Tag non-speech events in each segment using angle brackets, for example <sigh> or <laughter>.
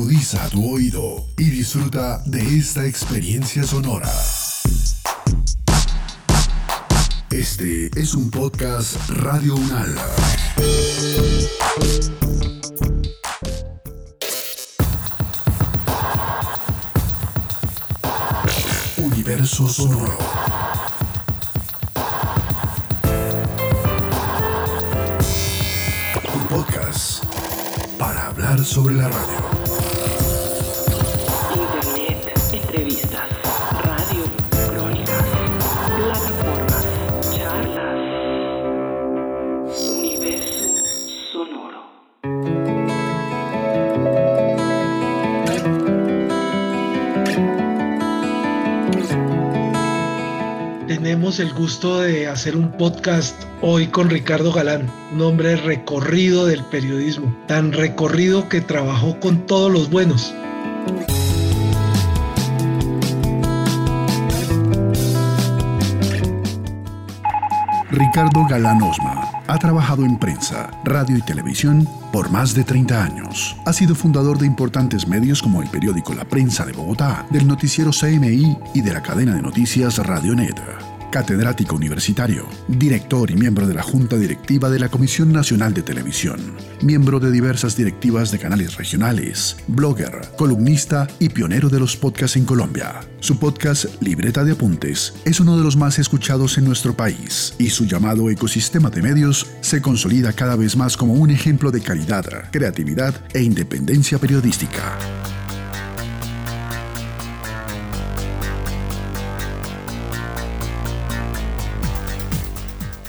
Agudiza tu oído y disfruta de esta experiencia sonora. Este es un podcast Radio Unal. Universo Sonoro. Un podcast para hablar sobre la radio. Tenemos el gusto de hacer un podcast hoy con Ricardo Galán, un hombre recorrido del periodismo, tan recorrido que trabajó con todos los buenos. Ricardo Galán Osma ha trabajado en prensa, radio y televisión por más de 30 años. Ha sido fundador de importantes medios como el periódico La Prensa de Bogotá, del noticiero CMI y de la cadena de noticias Radionet. Catedrático universitario, director y miembro de la Junta Directiva de la Comisión Nacional de Televisión, miembro de diversas directivas de canales regionales, blogger, columnista y pionero de los podcasts en Colombia. Su podcast Libreta de Apuntes es uno de los más escuchados en nuestro país y su llamado ecosistema de medios se consolida cada vez más como un ejemplo de calidad, creatividad e independencia periodística.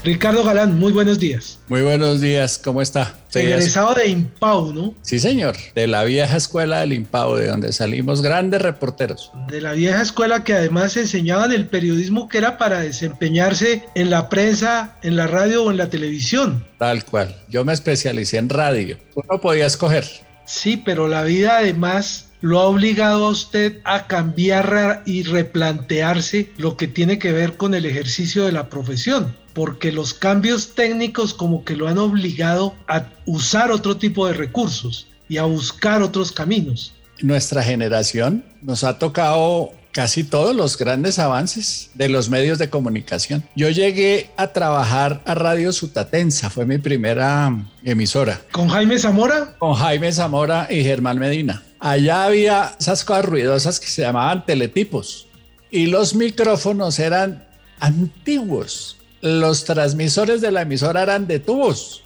Ricardo Galán, muy buenos días. Muy buenos días, ¿cómo está? Egresado de IMPAU, ¿no? Sí, señor, de la vieja escuela del IMPAU, de donde salimos grandes reporteros. De la vieja escuela que además enseñaban el periodismo que era para desempeñarse en la prensa, en la radio o en la televisión. Tal cual. Yo me especialicé en radio. Uno podía escoger. Sí, pero la vida además lo ha obligado a usted a cambiar y replantearse lo que tiene que ver con el ejercicio de la profesión, porque los cambios técnicos como que lo han obligado a usar otro tipo de recursos y a buscar otros caminos. Nuestra generación nos ha tocado casi todos los grandes avances de los medios de comunicación. Yo llegué a trabajar a Radio Sutatensa, fue mi primera emisora. ¿Con Jaime Zamora? Con Jaime Zamora y Germán Medina. Allá había esas cosas ruidosas que se llamaban teletipos y los micrófonos eran antiguos. Los transmisores de la emisora eran de tubos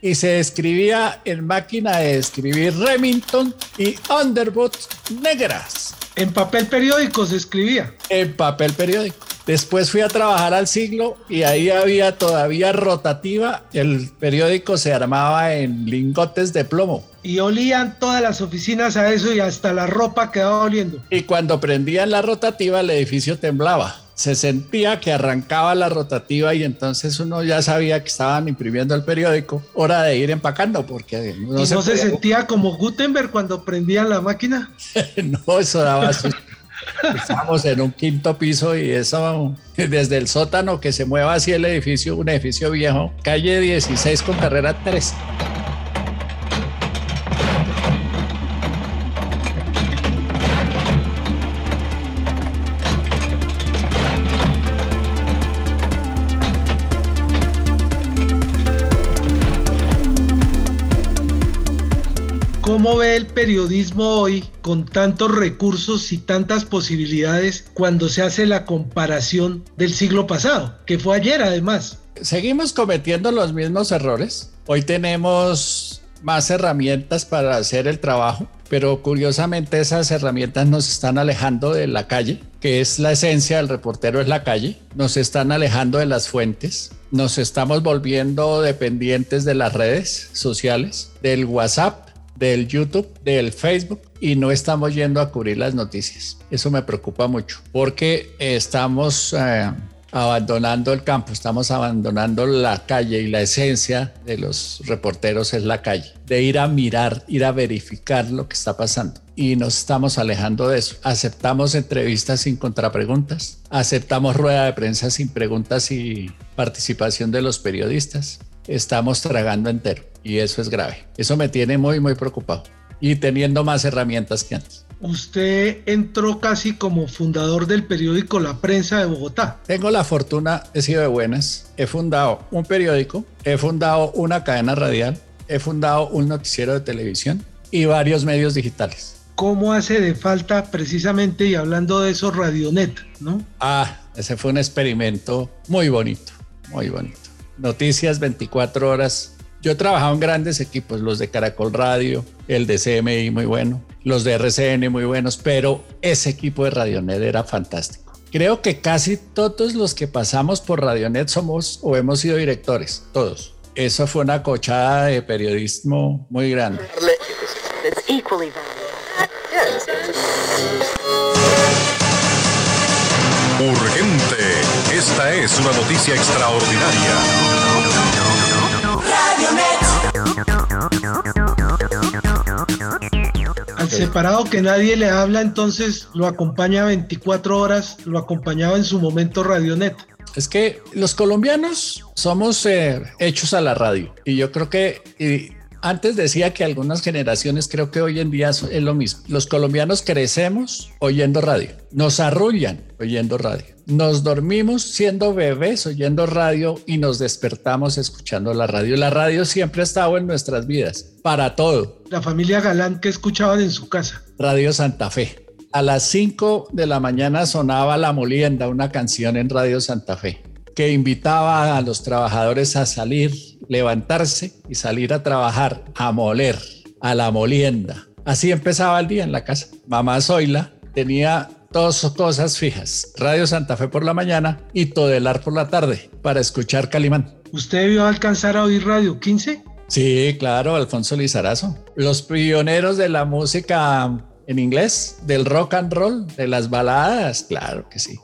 y se escribía en máquina de escribir Remington y Underwood negras. En papel periódico se escribía. En papel periódico. Después fui a trabajar al siglo y ahí había todavía rotativa. El periódico se armaba en lingotes de plomo. Y olían todas las oficinas a eso y hasta la ropa quedaba oliendo. Y cuando prendían la rotativa el edificio temblaba. Se sentía que arrancaba la rotativa y entonces uno ya sabía que estaban imprimiendo el periódico. Hora de ir empacando porque no, ¿Y se, no se sentía como Gutenberg cuando prendían la máquina. <laughs> no, eso daba susto. Estamos en un quinto piso y eso desde el sótano que se mueva así el edificio, un edificio viejo, calle 16 con carrera 3. ¿Cómo ve el periodismo hoy con tantos recursos y tantas posibilidades cuando se hace la comparación del siglo pasado, que fue ayer además? Seguimos cometiendo los mismos errores. Hoy tenemos más herramientas para hacer el trabajo, pero curiosamente esas herramientas nos están alejando de la calle, que es la esencia del reportero es la calle, nos están alejando de las fuentes, nos estamos volviendo dependientes de las redes sociales, del WhatsApp, del YouTube, del Facebook y no estamos yendo a cubrir las noticias. Eso me preocupa mucho porque estamos eh, abandonando el campo, estamos abandonando la calle y la esencia de los reporteros es la calle, de ir a mirar, ir a verificar lo que está pasando. Y nos estamos alejando de eso. Aceptamos entrevistas sin contrapreguntas, aceptamos rueda de prensa sin preguntas y participación de los periodistas. Estamos tragando entero y eso es grave. Eso me tiene muy, muy preocupado. y teniendo más herramientas que antes. Usted entró casi como fundador del periódico La Prensa de Bogotá. Tengo la fortuna, he sido de buenas, he fundado un periódico, he fundado una cadena radial, he fundado un noticiero de televisión y varios medios digitales. ¿Cómo hace de falta precisamente, y hablando de eso, Radionet, ¿no? Ah, ese fue un experimento muy bonito, muy bonito. Noticias 24 horas. Yo he trabajado en grandes equipos, los de Caracol Radio, el de CMI muy bueno, los de RCN muy buenos, pero ese equipo de Radionet era fantástico. Creo que casi todos los que pasamos por Radionet somos o hemos sido directores, todos. Eso fue una cochada de periodismo muy grande. Urgente. Esta es una noticia extraordinaria. Al separado que nadie le habla, entonces lo acompaña 24 horas, lo acompañaba en su momento Radionet. Es que los colombianos somos eh, hechos a la radio y yo creo que y antes decía que algunas generaciones, creo que hoy en día es lo mismo. Los colombianos crecemos oyendo radio, nos arrullan oyendo radio, nos dormimos siendo bebés oyendo radio y nos despertamos escuchando la radio. La radio siempre ha estado en nuestras vidas, para todo. La familia Galán que escuchaban en su casa. Radio Santa Fe. A las 5 de la mañana sonaba La Molienda, una canción en Radio Santa Fe, que invitaba a los trabajadores a salir, levantarse y salir a trabajar, a moler, a la molienda. Así empezaba el día en la casa. Mamá Zoila tenía dos cosas fijas, Radio Santa Fe por la mañana y Todelar por la tarde, para escuchar Calimán. ¿Usted vio alcanzar a oír Radio 15? Sí, claro, Alfonso Lizarazo. Los pioneros de la música en inglés, del rock and roll, de las baladas, claro que sí.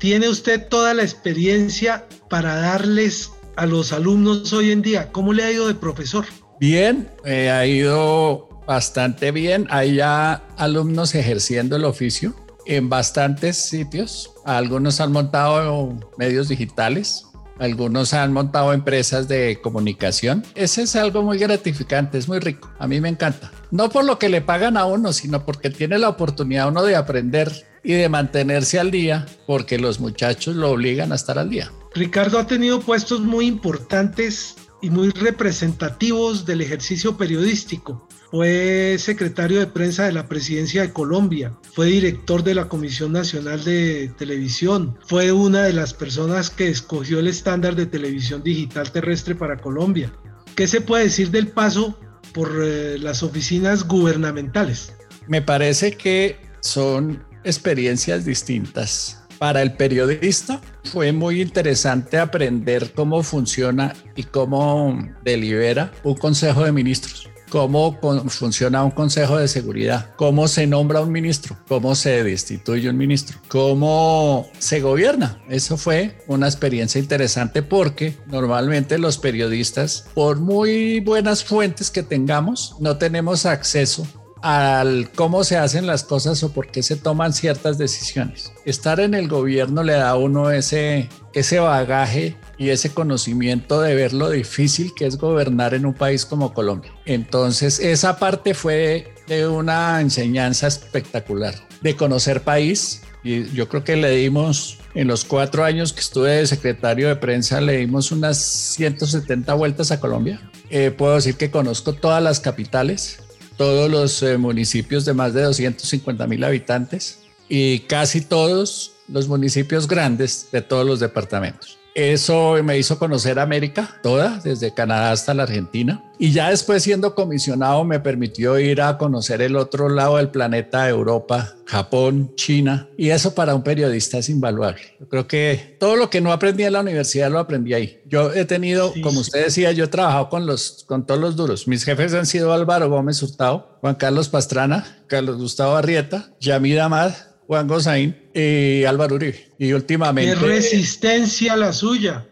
Tiene usted toda la experiencia para darles a los alumnos hoy en día. ¿Cómo le ha ido de profesor? Bien, eh, ha ido bastante bien. Hay ya alumnos ejerciendo el oficio en bastantes sitios. Algunos han montado medios digitales, algunos han montado empresas de comunicación. Ese es algo muy gratificante, es muy rico. A mí me encanta. No por lo que le pagan a uno, sino porque tiene la oportunidad uno de aprender y de mantenerse al día, porque los muchachos lo obligan a estar al día. Ricardo ha tenido puestos muy importantes y muy representativos del ejercicio periodístico. Fue secretario de prensa de la presidencia de Colombia, fue director de la Comisión Nacional de Televisión, fue una de las personas que escogió el estándar de televisión digital terrestre para Colombia. ¿Qué se puede decir del paso por eh, las oficinas gubernamentales? Me parece que son experiencias distintas. Para el periodista fue muy interesante aprender cómo funciona y cómo delibera un consejo de ministros cómo funciona un consejo de seguridad, cómo se nombra un ministro, cómo se destituye un ministro, cómo se gobierna. Eso fue una experiencia interesante porque normalmente los periodistas, por muy buenas fuentes que tengamos, no tenemos acceso al cómo se hacen las cosas o por qué se toman ciertas decisiones. Estar en el gobierno le da a uno ese, ese bagaje y ese conocimiento de ver lo difícil que es gobernar en un país como Colombia. Entonces, esa parte fue de una enseñanza espectacular, de conocer país. Y yo creo que le dimos, en los cuatro años que estuve de secretario de prensa, le dimos unas 170 vueltas a Colombia. Eh, puedo decir que conozco todas las capitales, todos los eh, municipios de más de 250 mil habitantes y casi todos los municipios grandes de todos los departamentos. Eso me hizo conocer América toda, desde Canadá hasta la Argentina. Y ya después siendo comisionado me permitió ir a conocer el otro lado del planeta, Europa, Japón, China. Y eso para un periodista es invaluable. Yo creo que todo lo que no aprendí en la universidad lo aprendí ahí. Yo he tenido, como usted decía, yo he trabajado con, los, con todos los duros. Mis jefes han sido Álvaro Gómez Hurtado, Juan Carlos Pastrana, Carlos Gustavo Arrieta, Yamid Amad, Juan Gozaín y Álvaro Uribe. Y últimamente... ¡Qué resistencia la suya!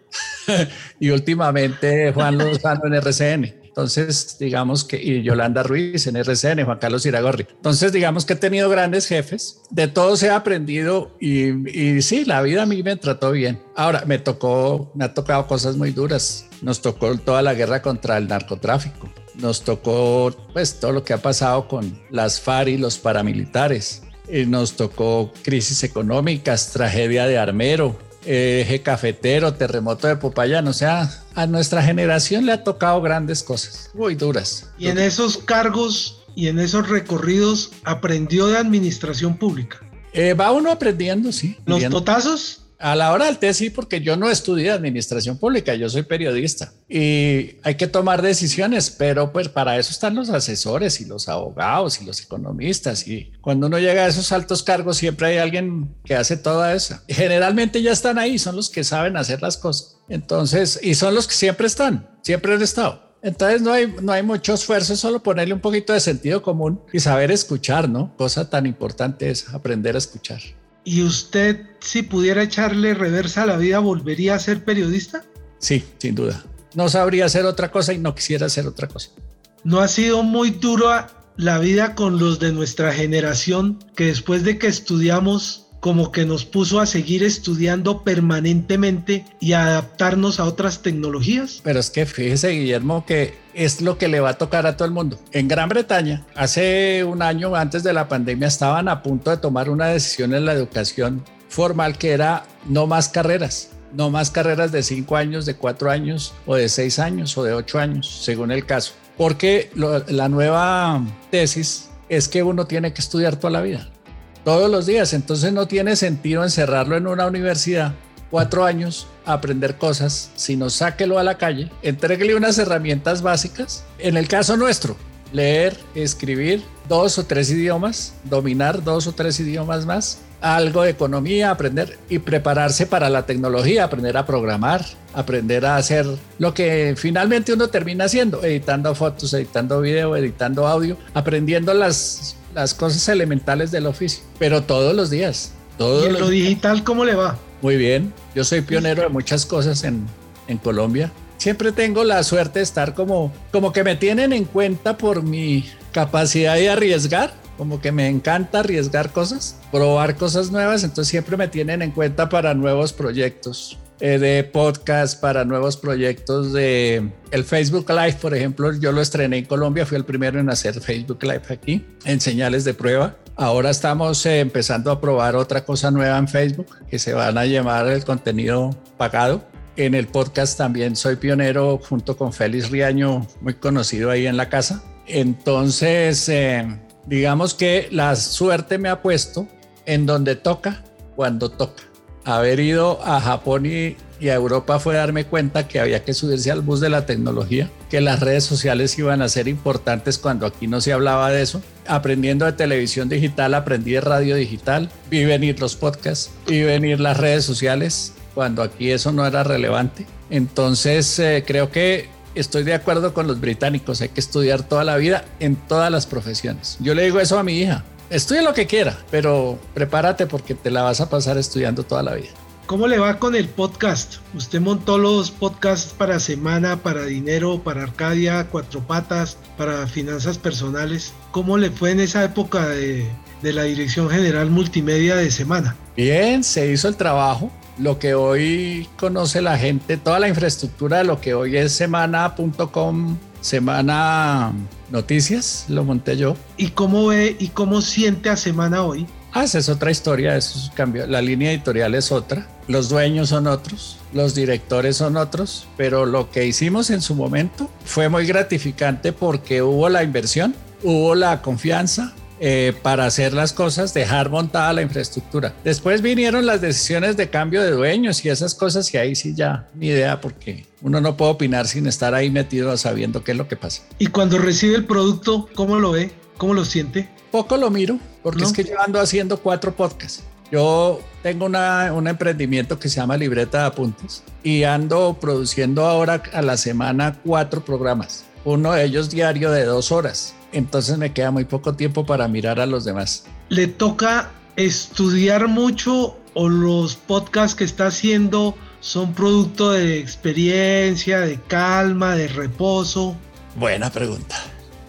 <laughs> y últimamente Juan Lozano en RCN. Entonces, digamos que, y Yolanda Ruiz en RCN, Juan Carlos Iragorri. Entonces, digamos que he tenido grandes jefes, de todos he aprendido y, y, sí, la vida a mí me trató bien. Ahora, me tocó, me ha tocado cosas muy duras. Nos tocó toda la guerra contra el narcotráfico nos tocó pues todo lo que ha pasado con las FARC y los paramilitares. Y nos tocó crisis económicas, tragedia de Armero, eje cafetero, terremoto de Popayán. O sea, a nuestra generación le ha tocado grandes cosas, muy duras. Y en esos cargos y en esos recorridos aprendió de administración pública. Eh, va uno aprendiendo, sí. Los Viendo- potazos, A la hora del test sí, porque yo no estudié administración pública, yo soy periodista y hay que tomar decisiones, pero pues para eso están los asesores y los abogados y los economistas y cuando uno llega a esos altos cargos siempre hay alguien que hace toda eso. Generalmente ya están ahí, son los que saben hacer las cosas. Entonces, y son los que siempre están, siempre han estado. Entonces no hay, no hay mucho esfuerzo, es solo ponerle un poquito de sentido común y saber escuchar, ¿no? Cosa tan importante es aprender a escuchar. ¿Y usted si pudiera echarle reversa a la vida volvería a ser periodista? Sí, sin duda. No sabría hacer otra cosa y no quisiera hacer otra cosa. ¿No ha sido muy dura la vida con los de nuestra generación que después de que estudiamos como que nos puso a seguir estudiando permanentemente y a adaptarnos a otras tecnologías? Pero es que fíjese, Guillermo, que es lo que le va a tocar a todo el mundo. En Gran Bretaña, hace un año antes de la pandemia, estaban a punto de tomar una decisión en la educación formal que era no más carreras. No más carreras de cinco años, de cuatro años, o de seis años, o de ocho años, según el caso. Porque la nueva tesis es que uno tiene que estudiar toda la vida, todos los días. Entonces no tiene sentido encerrarlo en una universidad cuatro años a aprender cosas, sino sáquelo a la calle, entréguele unas herramientas básicas. En el caso nuestro, leer, escribir dos o tres idiomas, dominar dos o tres idiomas más, algo de economía, aprender y prepararse para la tecnología, aprender a programar, aprender a hacer lo que finalmente uno termina haciendo, editando fotos, editando video, editando audio, aprendiendo las, las cosas elementales del oficio, pero todos los días. Todos ¿Y en los lo digital cómo le va? muy bien, yo soy pionero de muchas cosas en, en Colombia. Siempre tengo la suerte de estar como, como que me tienen en cuenta por mi capacidad de arriesgar, como que me encanta arriesgar cosas, probar cosas nuevas, entonces siempre me tienen en cuenta para nuevos proyectos eh, de podcast, para nuevos proyectos de el Facebook Live, por ejemplo, yo lo estrené en Colombia, fui el primero en hacer Facebook Live aquí, en señales de prueba. Ahora estamos eh, empezando a probar otra cosa nueva en Facebook que se van a llamar el contenido pagado. En el podcast también soy pionero junto con Félix Riaño, muy conocido ahí en la casa. Entonces, eh, digamos que la suerte me ha puesto en donde toca, cuando toca. Haber ido a Japón y, y a Europa fue darme cuenta que había que subirse al bus de la tecnología, que las redes sociales iban a ser importantes cuando aquí no se hablaba de eso. Aprendiendo de televisión digital, aprendí de radio digital, vi venir los podcasts, vi venir las redes sociales, cuando aquí eso no era relevante. Entonces, eh, creo que estoy de acuerdo con los británicos, hay que estudiar toda la vida en todas las profesiones. Yo le digo eso a mi hija, estudia lo que quiera, pero prepárate porque te la vas a pasar estudiando toda la vida. ¿Cómo le va con el podcast? Usted montó los podcasts para Semana, para Dinero, para Arcadia, Cuatro Patas, para Finanzas Personales. ¿Cómo le fue en esa época de, de la Dirección General Multimedia de Semana? Bien, se hizo el trabajo. Lo que hoy conoce la gente, toda la infraestructura de lo que hoy es semana.com, semana noticias, lo monté yo. ¿Y cómo ve y cómo siente a Semana hoy? Ah, esa es otra historia, eso es cambio. La línea editorial es otra, los dueños son otros, los directores son otros, pero lo que hicimos en su momento fue muy gratificante porque hubo la inversión, hubo la confianza, eh, para hacer las cosas, dejar montada la infraestructura. Después vinieron las decisiones de cambio de dueños y esas cosas y ahí sí ya ni idea porque uno no puede opinar sin estar ahí metido sabiendo qué es lo que pasa. Y cuando recibe el producto, ¿cómo lo ve? ¿Cómo lo siente? Poco lo miro porque ¿No? es que yo ando haciendo cuatro podcasts. Yo tengo una, un emprendimiento que se llama Libreta de Apuntes y ando produciendo ahora a la semana cuatro programas. Uno de ellos diario de dos horas. Entonces me queda muy poco tiempo para mirar a los demás. ¿Le toca estudiar mucho o los podcasts que está haciendo son producto de experiencia, de calma, de reposo? Buena pregunta.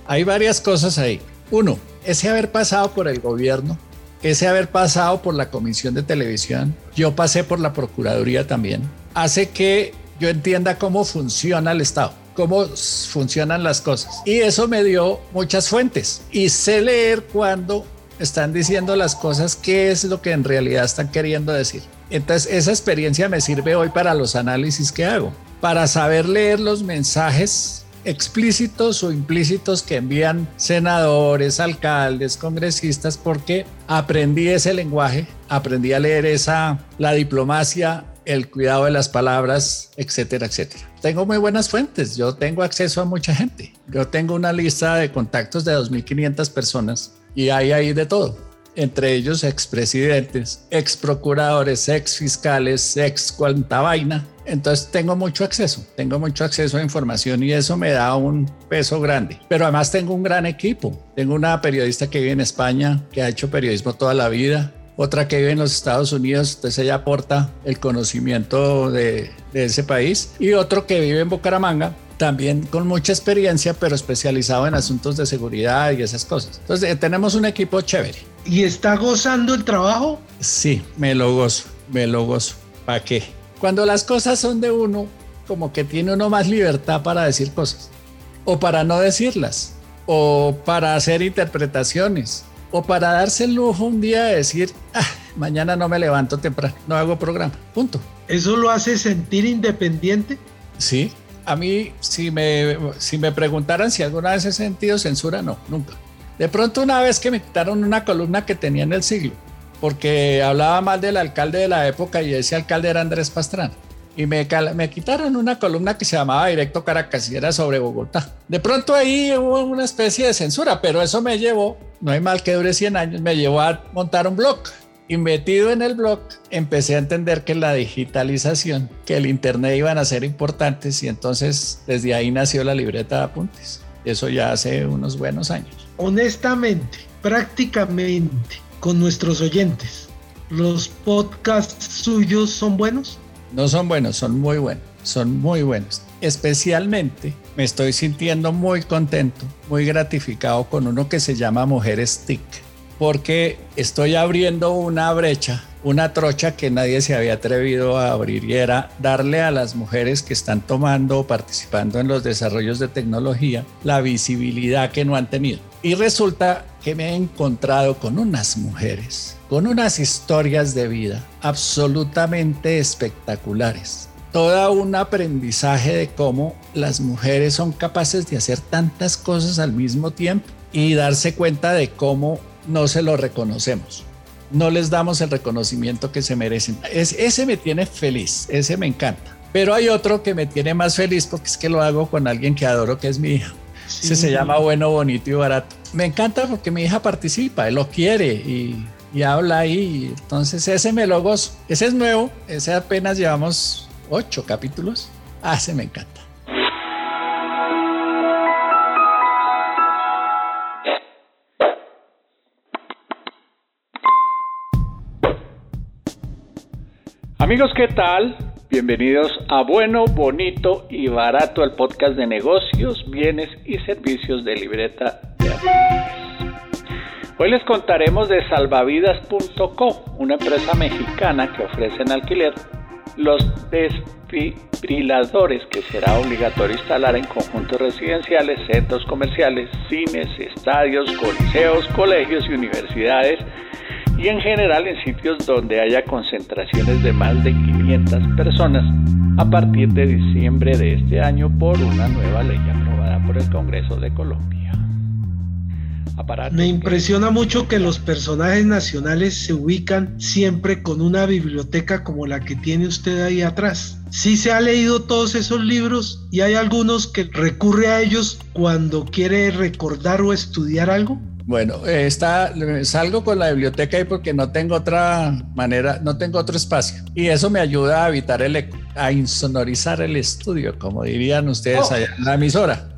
Hay varias cosas ahí. Uno, ese haber pasado por el gobierno, ese haber pasado por la Comisión de Televisión, yo pasé por la Procuraduría también, hace que yo entienda cómo funciona el Estado, cómo funcionan las cosas. Y eso me dio muchas fuentes. Y sé leer cuando están diciendo las cosas, qué es lo que en realidad están queriendo decir. Entonces, esa experiencia me sirve hoy para los análisis que hago, para saber leer los mensajes explícitos o implícitos que envían senadores, alcaldes, congresistas, porque aprendí ese lenguaje, aprendí a leer esa, la diplomacia, el cuidado de las palabras, etcétera, etcétera. Tengo muy buenas fuentes, yo tengo acceso a mucha gente. Yo tengo una lista de contactos de 2.500 personas y hay ahí de todo. Entre ellos expresidentes, exprocuradores, exfiscales, ex cuanta vaina. Entonces tengo mucho acceso, tengo mucho acceso a información y eso me da un peso grande. Pero además tengo un gran equipo. Tengo una periodista que vive en España, que ha hecho periodismo toda la vida, otra que vive en los Estados Unidos, entonces ella aporta el conocimiento de, ese país, y otro que vive en Bucaramanga, también con mucha experiencia, pero especializado en asuntos de seguridad y esas cosas. Entonces, eh, tenemos un equipo chévere. ¿Y está gozando el trabajo? Sí, me lo gozo, me lo gozo. ¿Para qué? Cuando las cosas son de uno, como que tiene uno más libertad para decir cosas, o para no decirlas, o para hacer interpretaciones, o para darse el lujo un día de decir, ah, mañana no me levanto temprano, no hago programa, punto. ¿Eso lo hace sentir independiente? Sí, a mí si me, si me preguntaran si alguna vez he sentido censura, no, nunca. De pronto una vez que me quitaron una columna que tenía en el siglo, porque hablaba mal del alcalde de la época y ese alcalde era Andrés Pastrana y me, me quitaron una columna que se llamaba Directo Caracas y era sobre Bogotá. De pronto ahí hubo una especie de censura, pero eso me llevó, no hay mal que dure 100 años, me llevó a montar un blog. Y metido en el blog, empecé a entender que la digitalización, que el Internet iban a ser importantes y entonces desde ahí nació la libreta de apuntes. Eso ya hace unos buenos años. Honestamente, prácticamente con nuestros oyentes, ¿los podcasts suyos son buenos? No son buenos, son muy buenos, son muy buenos. Especialmente me estoy sintiendo muy contento, muy gratificado con uno que se llama Mujeres TIC, porque estoy abriendo una brecha, una trocha que nadie se había atrevido a abrir y era darle a las mujeres que están tomando o participando en los desarrollos de tecnología la visibilidad que no han tenido. Y resulta que me he encontrado con unas mujeres, con unas historias de vida absolutamente espectaculares. Todo un aprendizaje de cómo las mujeres son capaces de hacer tantas cosas al mismo tiempo y darse cuenta de cómo no se lo reconocemos. No les damos el reconocimiento que se merecen. Es, ese me tiene feliz, ese me encanta. Pero hay otro que me tiene más feliz porque es que lo hago con alguien que adoro, que es mi hija. se llama Bueno, Bonito y Barato me encanta porque mi hija participa, lo quiere y, habla ahí. Entonces ese me lo gozo. Ese es nuevo, ese apenas llevamos ocho capítulos. Ah, ese me encanta. Amigos, ¿qué tal? Bienvenidos a Bueno, Bonito y Barato, el podcast de negocios, bienes y servicios de libreta Hoy les contaremos de salvavidas.co, una empresa mexicana que ofrece en alquiler los desfibriladores que será obligatorio instalar en conjuntos residenciales, centros comerciales, cines, estadios, coliseos, colegios y universidades y en general en sitios donde haya concentraciones de más de 500 personas a partir de diciembre de este año por una nueva ley aprobada por el Congreso de Colombia. Me impresiona mucho que los personajes nacionales se ubican siempre con una biblioteca como la que tiene usted ahí atrás. Sí se ha leído todos esos libros y hay algunos que recurre a ellos cuando quiere recordar o estudiar algo. Bueno, está, salgo con la biblioteca ahí porque no tengo otra manera, no tengo otro espacio. Y eso me ayuda a evitar el eco, a insonorizar el estudio, como dirían ustedes oh. allá en la emisora.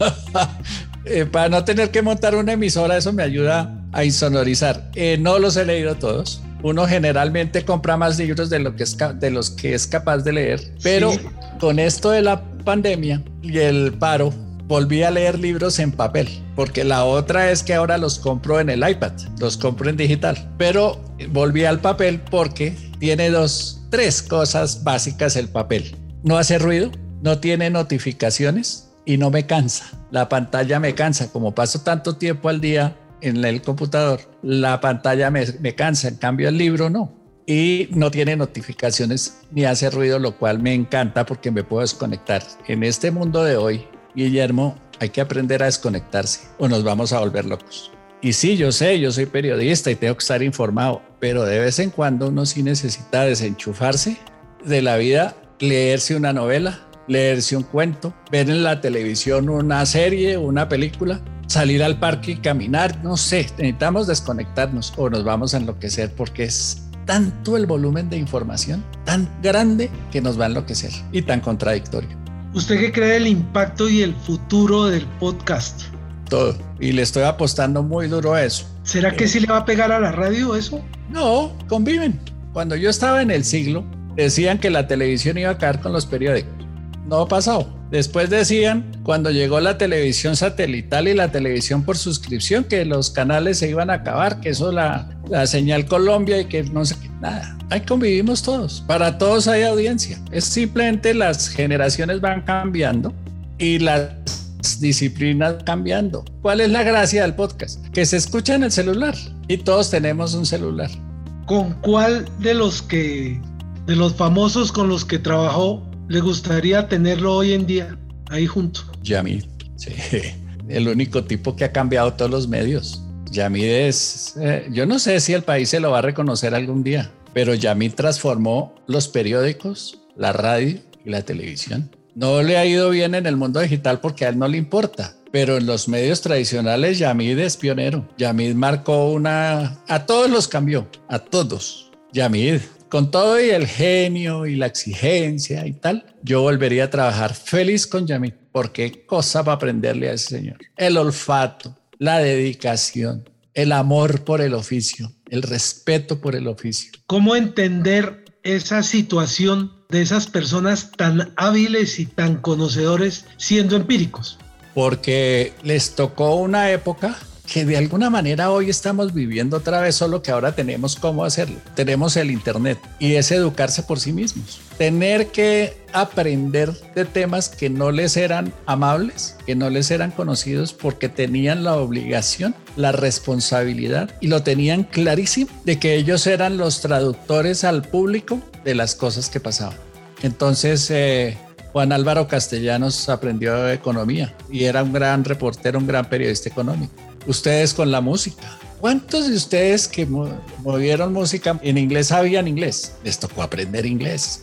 <laughs> Eh, para no tener que montar una emisora, eso me ayuda a insonorizar. Eh, no los he leído todos. Uno generalmente compra más libros de, lo que es, de los que es capaz de leer, pero con esto de la pandemia y el paro, volví a leer libros en papel, porque la otra es que ahora los compro en el iPad, los compro en digital, pero volví al papel porque tiene dos, tres cosas básicas el papel. No hace ruido, no tiene notificaciones y no me cansa. La pantalla me cansa. Como paso tanto tiempo al día en el computador, la pantalla me, me cansa. En cambio, el libro no. Y no tiene notificaciones ni hace ruido, lo cual me encanta porque me puedo desconectar. En este mundo de hoy, Guillermo, hay que aprender a desconectarse o nos vamos a volver locos. Y sí, yo sé, yo soy periodista y tengo que estar informado, pero de vez en cuando uno sí necesita desenchufarse de la vida, leerse una novela, leerse un cuento, ver en la televisión una serie, una película, salir al parque y caminar, no sé, necesitamos desconectarnos o nos vamos a enloquecer porque es tanto el volumen de información, tan grande que nos va a enloquecer y tan contradictorio. ¿Usted qué cree del impacto y el futuro del podcast? Todo. Y le estoy apostando muy duro a eso. ¿Será que sí le va a pegar a la radio eso? No, conviven. Cuando yo estaba en el siglo, decían que la televisión iba a caer con los periódicos. No ha pasado. Después decían, cuando llegó la televisión satelital y la televisión por suscripción, que los canales se iban a acabar, que eso la, la señal Colombia y que no sé qué, nada. Ahí convivimos todos. Para todos hay audiencia. Es simplemente las generaciones van cambiando y las disciplinas cambiando. ¿Cuál es la gracia del podcast? Que se escucha en el celular y todos tenemos un celular. ¿Con cuál de los que de los famosos con los que trabajó le gustaría tenerlo hoy en día ahí junto? Yamid, sí. <laughs> El único tipo que ha cambiado todos los medios. Yamid eh, yo no sé si el país se lo va a reconocer algún día, pero Yamid transformó los periódicos, la radio y la televisión. No le ha ido bien en el mundo digital porque a él no le importa, pero en los medios tradicionales Yamid es pionero. Yamid marcó una... A todos los cambió, a todos. Yamid, con todo y el genio y la exigencia y tal, yo volvería a trabajar feliz con Yamid, porque cosa para aprenderle a ese señor. El olfato, la dedicación, el amor por el oficio, el respeto por el oficio. ¿Cómo entender esa situación de esas personas tan hábiles y tan conocedores siendo empíricos? Porque les tocó una época que de alguna manera hoy estamos viviendo otra vez, solo que ahora tenemos cómo hacerlo. Tenemos el Internet y es educarse por sí mismos. Tener que aprender de temas que no les eran amables, que no les eran conocidos porque tenían la obligación, la responsabilidad y lo tenían clarísimo de que ellos eran los traductores al público de las cosas que pasaban. Entonces, eh, Juan Álvaro Castellanos aprendió economía y era un gran reportero, un gran periodista económico ustedes con la música. ¿Cuántos de ustedes que movieron música en inglés sabían inglés? Les tocó aprender inglés,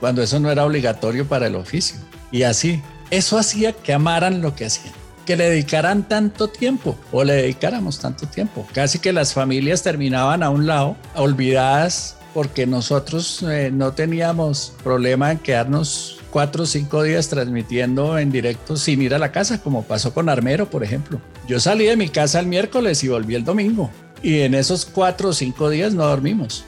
cuando eso no era obligatorio para el oficio. Y así, eso hacía que amaran lo que hacían, que le dedicaran tanto tiempo o le dedicáramos tanto tiempo. Casi que las familias terminaban a un lado, olvidadas, porque nosotros eh, no teníamos problema en quedarnos cuatro o cinco días transmitiendo en directo sin ir a la casa, como pasó con Armero, por ejemplo. Yo salí de mi casa el miércoles y volví el domingo. Y en esos cuatro o cinco días no dormimos.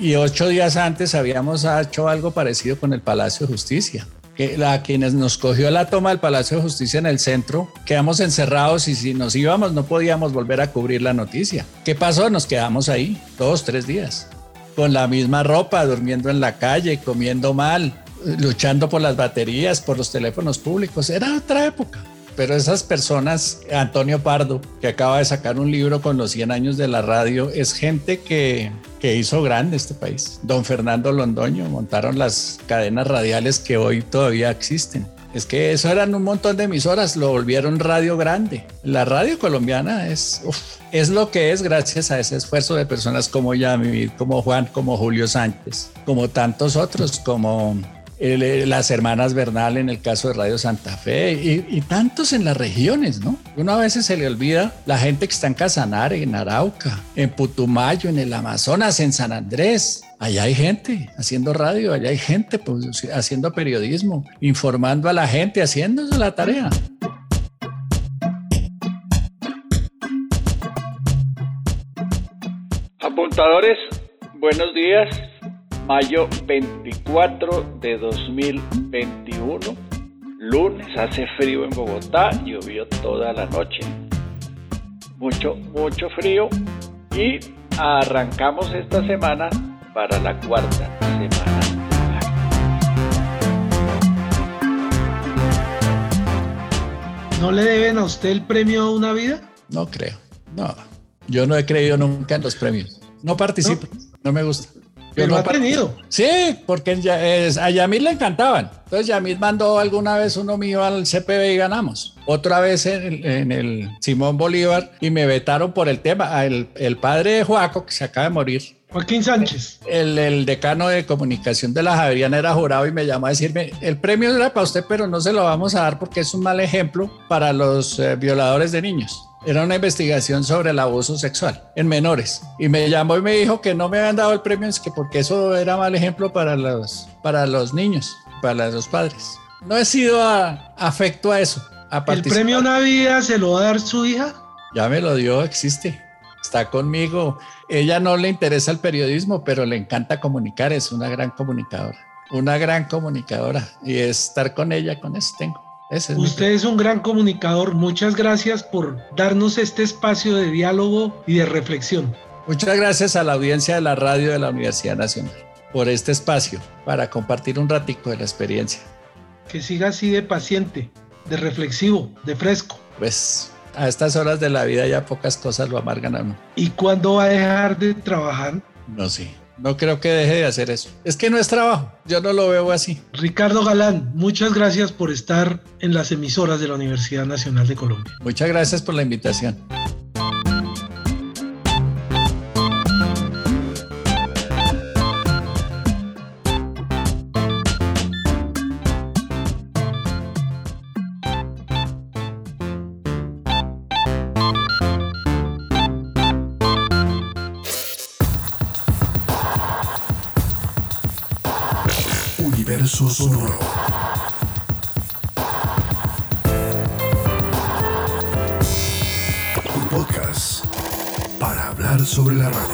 Y ocho días antes habíamos hecho algo parecido con el Palacio de Justicia. Que a quienes nos cogió la toma del Palacio de Justicia en el centro, quedamos encerrados y si nos íbamos no podíamos volver a cubrir la noticia. ¿Qué pasó? Nos quedamos ahí dos, tres días, con la misma ropa, durmiendo en la calle, comiendo mal, luchando por las baterías, por los teléfonos públicos. Era otra época. Pero esas personas, Antonio Pardo, que acaba de sacar un libro con los 100 años de la radio, es gente que, que hizo grande este país. Don Fernando Londoño montaron las cadenas radiales que hoy todavía existen. Es que eso eran un montón de emisoras, lo volvieron radio grande. La radio colombiana es, es lo que es gracias a ese esfuerzo de personas como Yamid, como Juan, como Julio Sánchez, como tantos otros, como eh, las hermanas Bernal en el caso de Radio Santa Fe y, tantos en las regiones, ¿no? Uno a veces se le olvida la gente que está en Casanare, en Arauca, en Putumayo, en el Amazonas, en San Andrés. Allá hay gente haciendo radio, allá hay gente haciendo periodismo, informando a la gente, haciéndose la tarea. Apuntadores, buenos días mayo 24 de 2021. Lunes hace frío en Bogotá, llovió toda la noche. Mucho, mucho frío. Y arrancamos esta semana para la cuarta semana. ¿No le deben a usted el premio a una vida? No creo. No. Yo no he creído nunca en los premios. No participo. No, me gusta. Yo no ha tenido. Sí, porque a Yamil le encantaban. Entonces Yamil mandó alguna vez uno mío al CPB y ganamos. Otra vez en, el Simón Bolívar y me vetaron por el tema. El, el padre de Joaco, que se acaba de morir, Joaquín Sánchez. El, el, decano de comunicación de la Javeriana era jurado y me llamó a decirme, el premio era para usted, pero no se lo vamos a dar porque es un mal ejemplo para los eh, violadores de niños. Era una investigación sobre el abuso sexual en menores. Y me llamó y me dijo que no me habían dado el premio, es que porque eso era mal ejemplo para los, para los niños, para los padres. No he sido a, afecto a eso. A ¿El premio Navidad se lo va a dar su hija? Ya me lo dio, existe. Está conmigo. Ella no le interesa el periodismo, pero le encanta comunicar. Es una gran comunicadora. Una gran comunicadora. Y estar con ella, con eso tengo. Usted es un gran comunicador. Muchas gracias por darnos este espacio de diálogo y de reflexión. Muchas gracias a la audiencia de la radio de la Universidad Nacional por este espacio para compartir un ratico de la experiencia. Que siga así de paciente, de reflexivo, de fresco. Pues a estas horas de la vida ya pocas cosas lo amargan a uno. ¿Y cuándo va a dejar de trabajar? No sé. No creo que deje de hacer eso. Es que no es trabajo. Yo no lo veo así. Ricardo Galán, muchas gracias por estar en las emisoras de la Universidad Nacional de Colombia. Muchas gracias por la invitación. La radio.